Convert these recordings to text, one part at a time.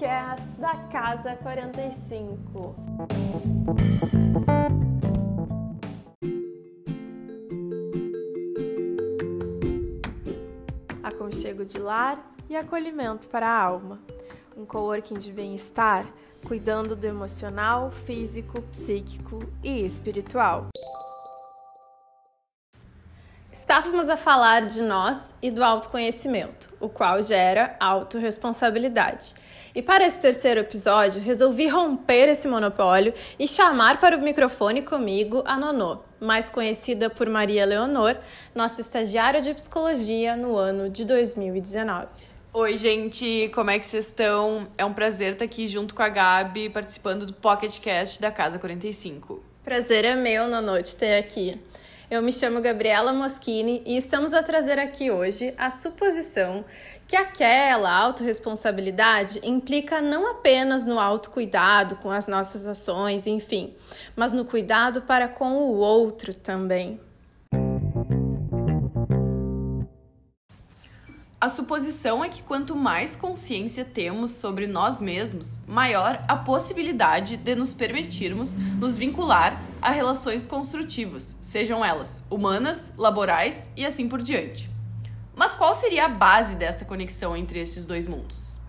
podcast da Casa 45. Aconchego de lar e acolhimento para a alma. Um coworking de bem-estar, cuidando do emocional, físico, psíquico e espiritual. Estávamos a falar de nós e do autoconhecimento, o qual gera autorresponsabilidade. E para esse terceiro episódio, resolvi romper esse monopólio e chamar para o microfone comigo a Nonô, mais conhecida por Maria Leonor, nossa estagiária de psicologia no ano de 2019. Oi, gente, como é que vocês estão? É um prazer estar aqui junto com a Gabi, participando do Pocket Cast da Casa 45. Prazer é meu, Nonô, te ter aqui. Eu me chamo Gabriela Moschini e estamos a trazer aqui hoje a suposição que aquela autorresponsabilidade implica não apenas no autocuidado com as nossas ações, enfim, mas no cuidado para com o outro também. A suposição é que quanto mais consciência temos sobre nós mesmos, maior a possibilidade de nos permitirmos nos vincular a relações construtivas, sejam elas humanas, laborais e assim por diante. Mas qual seria a base dessa conexão entre estes dois mundos?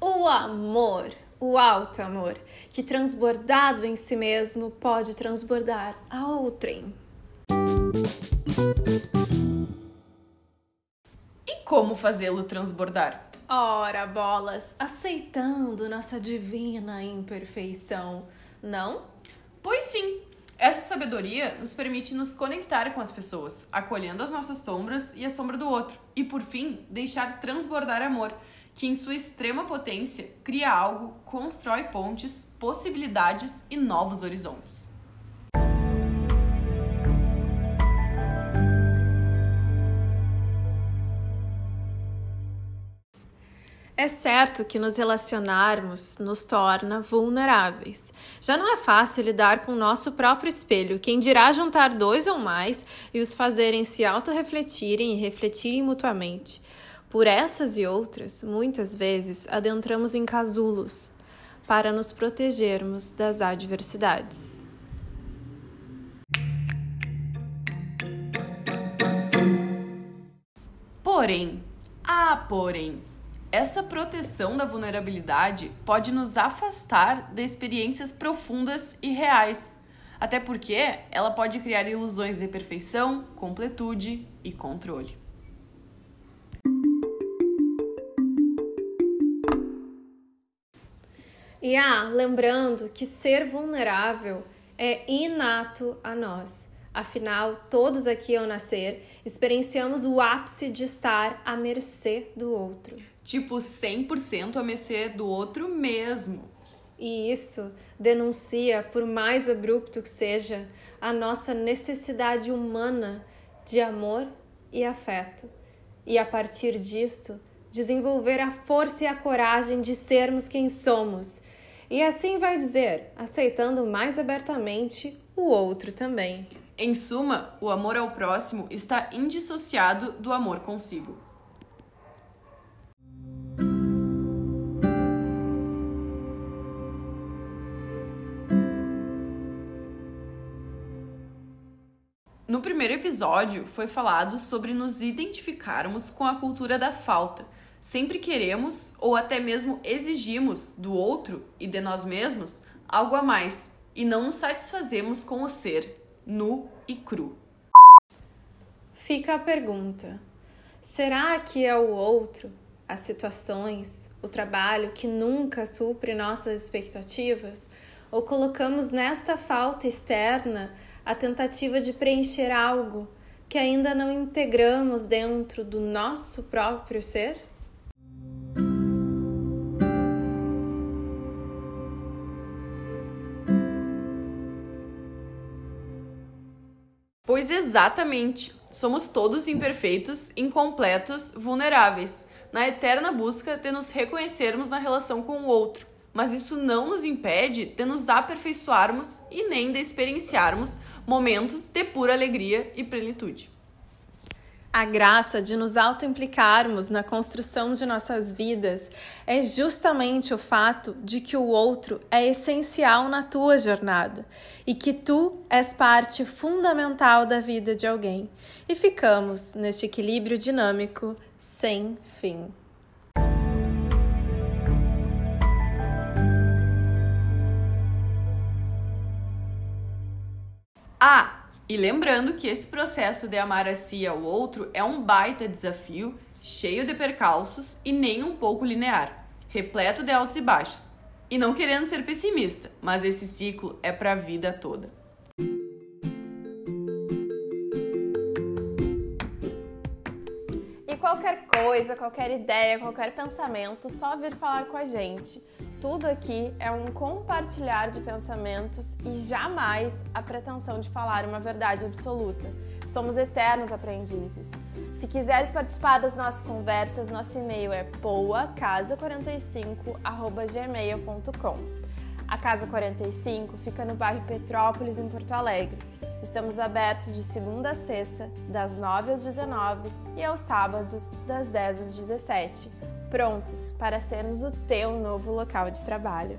O amor o alto amor, que transbordado em si mesmo pode transbordar a outrem. E como fazê-lo transbordar? Ora, bolas, aceitando nossa divina imperfeição, não? Pois sim. Essa sabedoria nos permite nos conectar com as pessoas, acolhendo as nossas sombras e a sombra do outro, e por fim, deixar transbordar amor que, em sua extrema potência, cria algo, constrói pontes, possibilidades e novos horizontes. É certo que nos relacionarmos nos torna vulneráveis. Já não é fácil lidar com o nosso próprio espelho, quem dirá juntar dois ou mais e os fazerem se autorrefletirem e refletirem mutuamente. Por essas e outras, muitas vezes adentramos em casulos para nos protegermos das adversidades. Porém, ah, porém, essa proteção da vulnerabilidade pode nos afastar de experiências profundas e reais, até porque ela pode criar ilusões de perfeição, completude e controle. E ah, lembrando que ser vulnerável é inato a nós. Afinal, todos aqui ao nascer experienciamos o ápice de estar à mercê do outro. Tipo, 100% à mercê do outro mesmo. E isso denuncia, por mais abrupto que seja, a nossa necessidade humana de amor e afeto. E a partir disto, desenvolver a força e a coragem de sermos quem somos e assim vai dizer, aceitando mais abertamente o outro também. Em suma, o amor ao próximo está indissociado do amor consigo. No primeiro episódio foi falado sobre nos identificarmos com a cultura da falta Sempre queremos ou até mesmo exigimos do outro e de nós mesmos algo a mais e não nos satisfazemos com o ser nu e cru. Fica a pergunta: será que é o outro, as situações, o trabalho que nunca supre nossas expectativas? Ou colocamos nesta falta externa a tentativa de preencher algo que ainda não integramos dentro do nosso próprio ser? Pois exatamente, somos todos imperfeitos, incompletos, vulneráveis, na eterna busca de nos reconhecermos na relação com o outro. Mas isso não nos impede de nos aperfeiçoarmos e nem de experienciarmos momentos de pura alegria e plenitude. A graça de nos autoimplicarmos na construção de nossas vidas é justamente o fato de que o outro é essencial na tua jornada e que tu és parte fundamental da vida de alguém. E ficamos neste equilíbrio dinâmico sem fim. Ah! E lembrando que esse processo de amar a si ao outro é um baita desafio, cheio de percalços e nem um pouco linear, repleto de altos e baixos. E não querendo ser pessimista, mas esse ciclo é para a vida toda. Qualquer coisa, qualquer ideia, qualquer pensamento, só vir falar com a gente. Tudo aqui é um compartilhar de pensamentos e jamais a pretensão de falar uma verdade absoluta. Somos eternos aprendizes. Se quiseres participar das nossas conversas, nosso e-mail é poacasa45@gmail.com. A Casa 45 fica no bairro Petrópolis, em Porto Alegre. Estamos abertos de segunda a sexta, das 9 às 19 e aos sábados, das 10 às 17 prontos para sermos o teu novo local de trabalho.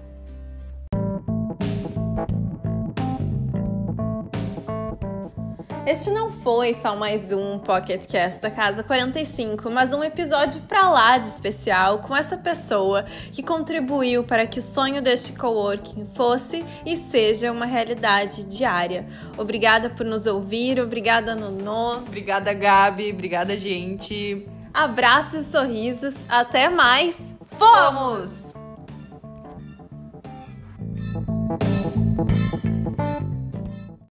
Este não foi só mais um Pocket Cast da Casa 45, mas um episódio pra lá de especial com essa pessoa que contribuiu para que o sonho deste coworking fosse e seja uma realidade diária. Obrigada por nos ouvir, obrigada Nono. Obrigada Gabi, obrigada gente. Abraços e sorrisos. Até mais. Fomos!